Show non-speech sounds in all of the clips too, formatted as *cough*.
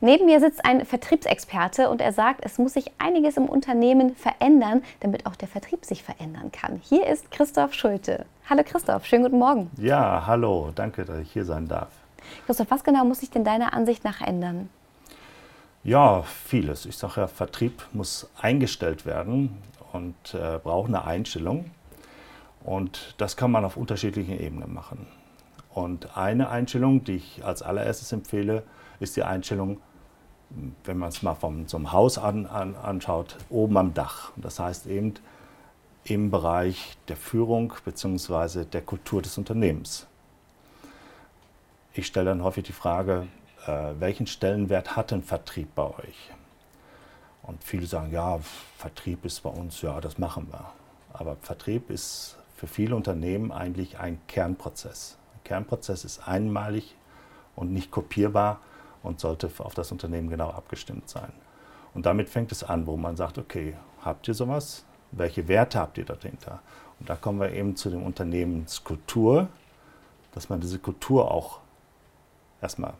Neben mir sitzt ein Vertriebsexperte und er sagt, es muss sich einiges im Unternehmen verändern, damit auch der Vertrieb sich verändern kann. Hier ist Christoph Schulte. Hallo Christoph, schönen guten Morgen. Ja, hallo, danke, dass ich hier sein darf. Christoph, was genau muss sich denn deiner Ansicht nach ändern? Ja, vieles. Ich sage ja, Vertrieb muss eingestellt werden und äh, braucht eine Einstellung. Und das kann man auf unterschiedlichen Ebenen machen. Und eine Einstellung, die ich als allererstes empfehle, ist die Einstellung, wenn man es mal so einem Haus an, an, anschaut, oben am Dach. Das heißt eben im Bereich der Führung bzw. der Kultur des Unternehmens. Ich stelle dann häufig die Frage, äh, welchen Stellenwert hat denn Vertrieb bei euch? Und viele sagen, ja, Vertrieb ist bei uns, ja, das machen wir. Aber Vertrieb ist für viele Unternehmen eigentlich ein Kernprozess. Ein Kernprozess ist einmalig und nicht kopierbar und sollte auf das Unternehmen genau abgestimmt sein. Und damit fängt es an, wo man sagt, okay, habt ihr sowas? Welche Werte habt ihr dahinter? Und da kommen wir eben zu dem Unternehmenskultur, dass man diese Kultur auch erstmal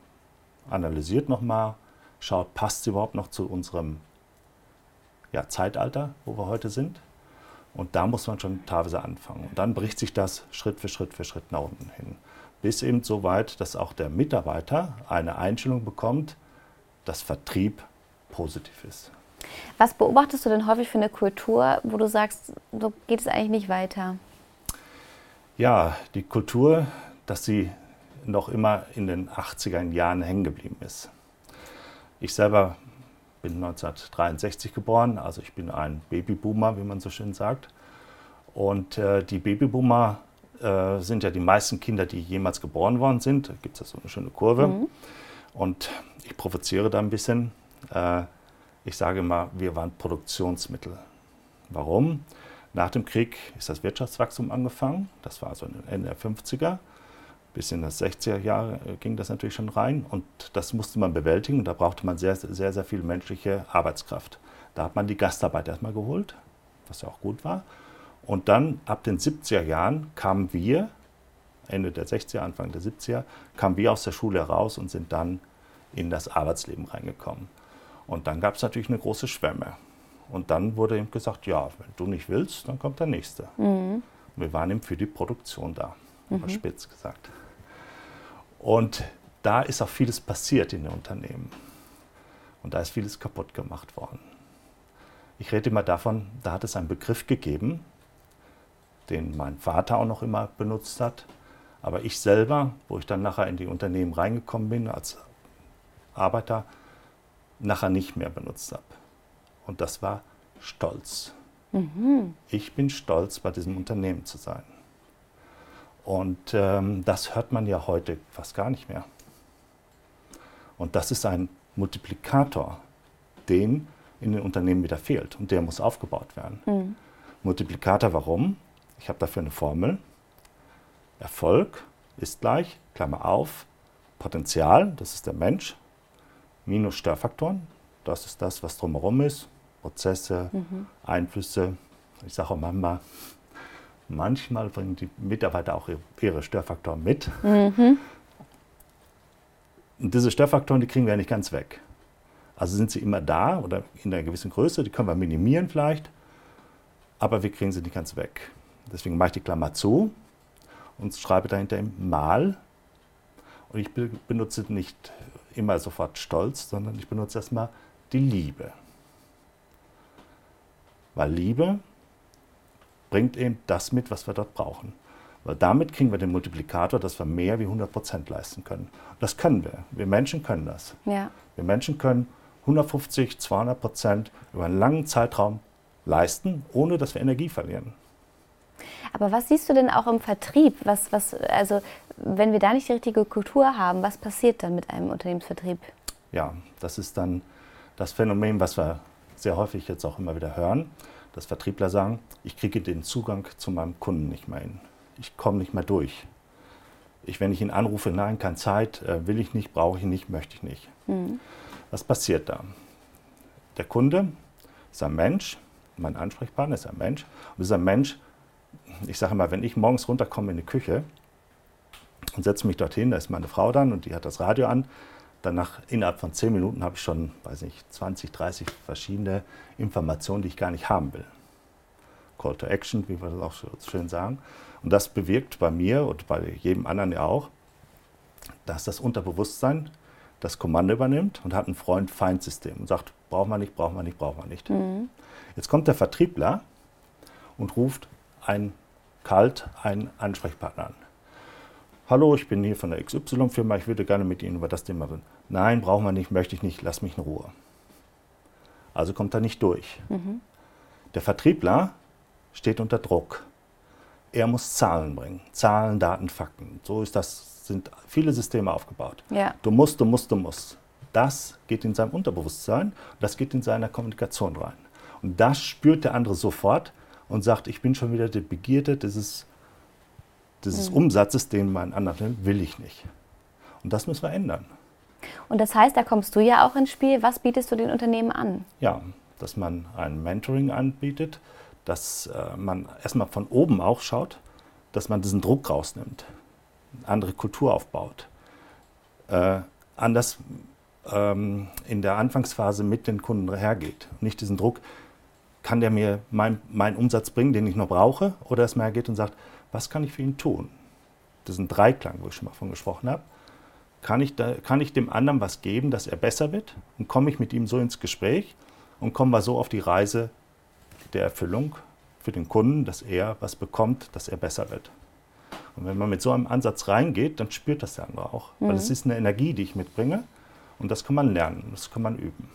analysiert nochmal, schaut, passt sie überhaupt noch zu unserem ja, Zeitalter, wo wir heute sind. Und da muss man schon teilweise anfangen. Und dann bricht sich das Schritt für Schritt für Schritt nach unten hin. Bis eben so weit, dass auch der Mitarbeiter eine Einstellung bekommt, dass Vertrieb positiv ist. Was beobachtest du denn häufig für eine Kultur, wo du sagst, so geht es eigentlich nicht weiter? Ja, die Kultur, dass sie noch immer in den 80er Jahren hängen geblieben ist. Ich selber bin 1963 geboren, also ich bin ein Babyboomer, wie man so schön sagt. Und äh, die Babyboomer äh, sind ja die meisten Kinder, die jemals geboren worden sind. Da gibt es ja so eine schöne Kurve. Mhm. Und ich provoziere da ein bisschen. Äh, ich sage immer, wir waren Produktionsmittel. Warum? Nach dem Krieg ist das Wirtschaftswachstum angefangen. Das war also Ende der 50er bis in das 60er Jahre äh, ging das natürlich schon rein und das musste man bewältigen und da brauchte man sehr, sehr, sehr viel menschliche Arbeitskraft. Da hat man die Gastarbeit erstmal geholt, was ja auch gut war. Und dann ab den 70er Jahren kamen wir, Ende der 60er, Anfang der 70er, kamen wir aus der Schule heraus und sind dann in das Arbeitsleben reingekommen. Und dann gab es natürlich eine große Schwemme. Und dann wurde ihm gesagt, ja, wenn du nicht willst, dann kommt der Nächste. Mhm. wir waren eben für die Produktion da, mhm. spitz gesagt. Und da ist auch vieles passiert in den Unternehmen. Und da ist vieles kaputt gemacht worden. Ich rede immer davon, da hat es einen Begriff gegeben, den mein Vater auch noch immer benutzt hat. Aber ich selber, wo ich dann nachher in die Unternehmen reingekommen bin als Arbeiter, nachher nicht mehr benutzt habe. Und das war Stolz. Mhm. Ich bin stolz, bei diesem Unternehmen zu sein. Und ähm, das hört man ja heute fast gar nicht mehr. Und das ist ein Multiplikator, den in den Unternehmen wieder fehlt und der muss aufgebaut werden. Mhm. Multiplikator, warum? Ich habe dafür eine Formel. Erfolg ist gleich, Klammer auf, Potenzial, das ist der Mensch, minus Störfaktoren, das ist das, was drumherum ist, Prozesse, mhm. Einflüsse. Ich sage auch manchmal, Manchmal bringen die Mitarbeiter auch ihre Störfaktoren mit. Mhm. Und diese Störfaktoren, die kriegen wir ja nicht ganz weg. Also sind sie immer da oder in einer gewissen Größe, die können wir minimieren vielleicht, aber wir kriegen sie nicht ganz weg. Deswegen mache ich die Klammer zu und schreibe dahinter mal. Und ich benutze nicht immer sofort Stolz, sondern ich benutze erstmal die Liebe. Weil Liebe bringt eben das mit, was wir dort brauchen. Weil damit kriegen wir den Multiplikator, dass wir mehr wie 100 Prozent leisten können. Und das können wir. Wir Menschen können das. Ja. Wir Menschen können 150, 200 Prozent über einen langen Zeitraum leisten, ohne dass wir Energie verlieren. Aber was siehst du denn auch im Vertrieb? Was, was, also, wenn wir da nicht die richtige Kultur haben, was passiert dann mit einem Unternehmensvertrieb? Ja, das ist dann das Phänomen, was wir sehr häufig jetzt auch immer wieder hören dass Vertriebler sagen, ich kriege den Zugang zu meinem Kunden nicht mehr hin. Ich komme nicht mehr durch. Ich, wenn ich ihn anrufe, nein, keine Zeit, äh, will ich nicht, brauche ich nicht, möchte ich nicht. Mhm. Was passiert da? Der Kunde ist ein Mensch, mein Ansprechpartner ist ein Mensch. Und dieser Mensch, ich sage immer, wenn ich morgens runterkomme in die Küche und setze mich dorthin, da ist meine Frau dann und die hat das Radio an, Danach, innerhalb von zehn Minuten, habe ich schon, weiß nicht, 20, 30 verschiedene Informationen, die ich gar nicht haben will. Call to Action, wie wir das auch so schön sagen. Und das bewirkt bei mir und bei jedem anderen ja auch, dass das Unterbewusstsein das Kommando übernimmt und hat ein Freund-Feind-System und sagt, braucht man nicht, braucht man nicht, braucht man nicht. Mhm. Jetzt kommt der Vertriebler und ruft ein kalt einen Ansprechpartner an. Hallo, ich bin hier von der XY-Firma, ich würde gerne mit Ihnen über das Thema reden. Nein, brauchen wir nicht, möchte ich nicht, lass mich in Ruhe. Also kommt er nicht durch. Mhm. Der Vertriebler steht unter Druck. Er muss Zahlen bringen. Zahlen, Daten, Fakten. So ist das, sind viele Systeme aufgebaut. Ja. Du musst, du musst, du musst. Das geht in seinem Unterbewusstsein, das geht in seiner Kommunikation rein. Und das spürt der andere sofort und sagt, ich bin schon wieder die Begierde dieses, dieses mhm. Umsatzes, den mein anderer will ich nicht. Und das müssen wir ändern. Und das heißt, da kommst du ja auch ins Spiel. Was bietest du den Unternehmen an? Ja, dass man ein Mentoring anbietet, dass äh, man erstmal von oben auch schaut, dass man diesen Druck rausnimmt, eine andere Kultur aufbaut, äh, anders ähm, in der Anfangsphase mit den Kunden hergeht. Nicht diesen Druck, kann der mir meinen mein Umsatz bringen, den ich noch brauche, oder man hergeht und sagt, was kann ich für ihn tun? Ein Dreiklang, wo ich schon mal von gesprochen habe. Kann ich, da, kann ich dem anderen was geben, dass er besser wird? Und komme ich mit ihm so ins Gespräch und kommen wir so auf die Reise der Erfüllung für den Kunden, dass er was bekommt, dass er besser wird. Und wenn man mit so einem Ansatz reingeht, dann spürt das der andere auch. Mhm. Weil es ist eine Energie, die ich mitbringe und das kann man lernen, das kann man üben.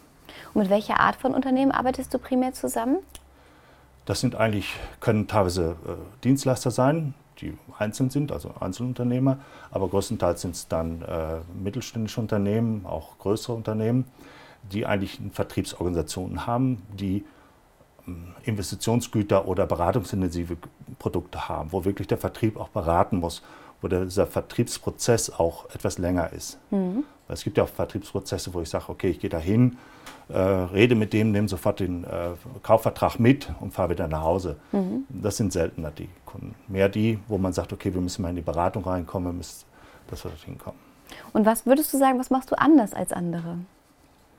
Und mit welcher Art von Unternehmen arbeitest du primär zusammen? Das sind eigentlich, können teilweise äh, Dienstleister sein, die einzeln sind, also Einzelunternehmer, aber größtenteils sind es dann äh, mittelständische Unternehmen, auch größere Unternehmen, die eigentlich Vertriebsorganisationen haben, die Investitionsgüter oder beratungsintensive Produkte haben, wo wirklich der Vertrieb auch beraten muss, wo dieser Vertriebsprozess auch etwas länger ist. Mhm. Es gibt ja auch Vertriebsprozesse, wo ich sage, okay, ich gehe da hin, äh, rede mit dem, nehme sofort den äh, Kaufvertrag mit und fahre wieder nach Hause. Mhm. Das sind seltener die Kunden. Mehr die, wo man sagt, okay, wir müssen mal in die Beratung reinkommen, müssen, dass wir dorthin kommen. Und was würdest du sagen, was machst du anders als andere?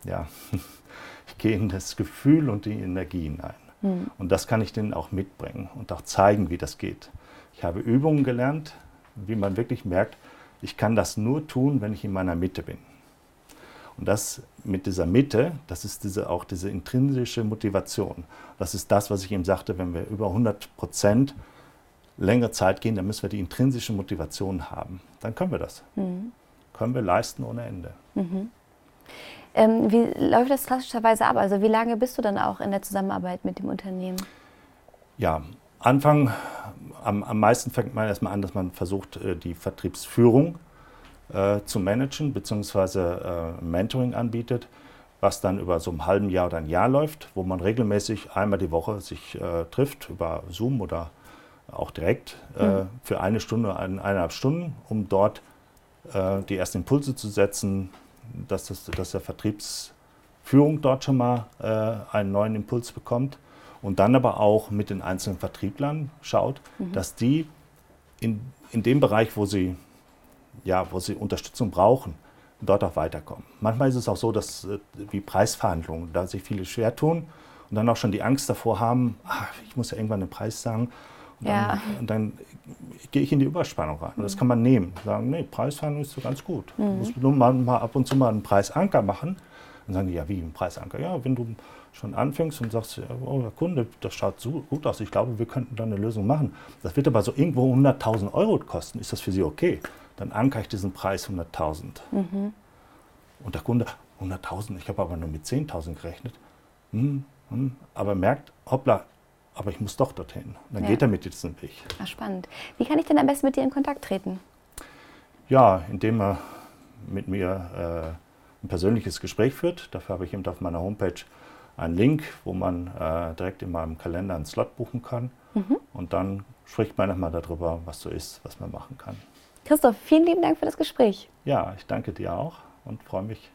Ja, *laughs* ich gehe in das Gefühl und die Energie hinein. Mhm. Und das kann ich denen auch mitbringen und auch zeigen, wie das geht. Ich habe Übungen gelernt, wie man wirklich merkt, ich kann das nur tun, wenn ich in meiner Mitte bin. Und das mit dieser Mitte, das ist diese, auch diese intrinsische Motivation. Das ist das, was ich eben sagte, wenn wir über 100 Prozent längere Zeit gehen, dann müssen wir die intrinsische Motivation haben. Dann können wir das. Mhm. Können wir leisten ohne Ende. Mhm. Ähm, wie läuft das klassischerweise ab? Also wie lange bist du dann auch in der Zusammenarbeit mit dem Unternehmen? Ja, Anfang, am, am meisten fängt man erstmal an, dass man versucht, äh, die Vertriebsführung äh, zu managen, beziehungsweise äh, Mentoring anbietet, was dann über so ein halben Jahr oder ein Jahr läuft, wo man regelmäßig einmal die Woche sich äh, trifft, über Zoom oder auch direkt, mhm. für eine Stunde, eineinhalb Stunden, um dort die ersten Impulse zu setzen, dass, das, dass der Vertriebsführung dort schon mal einen neuen Impuls bekommt und dann aber auch mit den einzelnen Vertrieblern schaut, mhm. dass die in, in dem Bereich, wo sie, ja, wo sie Unterstützung brauchen, dort auch weiterkommen. Manchmal ist es auch so, dass äh, wie Preisverhandlungen, da sich viele schwer tun und dann auch schon die Angst davor haben, ach, ich muss ja irgendwann den Preis sagen. Und dann, ja. und dann gehe ich in die Überspannung rein. Und das kann man nehmen. Sagen, nee, Preisverhandlung ist so ganz gut. Mhm. Du musst nur mal, mal, ab und zu mal einen Preisanker machen. Dann sagen die, ja, wie ein Preisanker? Ja, wenn du schon anfängst und sagst, oh, Herr Kunde, das schaut so gut aus, ich glaube, wir könnten da eine Lösung machen. Das wird aber so irgendwo 100.000 Euro kosten. Ist das für Sie okay? Dann ankere ich diesen Preis 100.000. Mhm. Und der Kunde, 100.000, ich habe aber nur mit 10.000 gerechnet. Hm, hm, aber merkt, hoppla, aber ich muss doch dorthin. Dann ja. geht er mit diesem Weg. Ach, spannend. Wie kann ich denn am besten mit dir in Kontakt treten? Ja, indem er mit mir äh, ein persönliches Gespräch führt. Dafür habe ich eben auf meiner Homepage einen Link, wo man äh, direkt in meinem Kalender einen Slot buchen kann. Mhm. Und dann spricht man nochmal darüber, was so ist, was man machen kann. Christoph, vielen lieben Dank für das Gespräch. Ja, ich danke dir auch und freue mich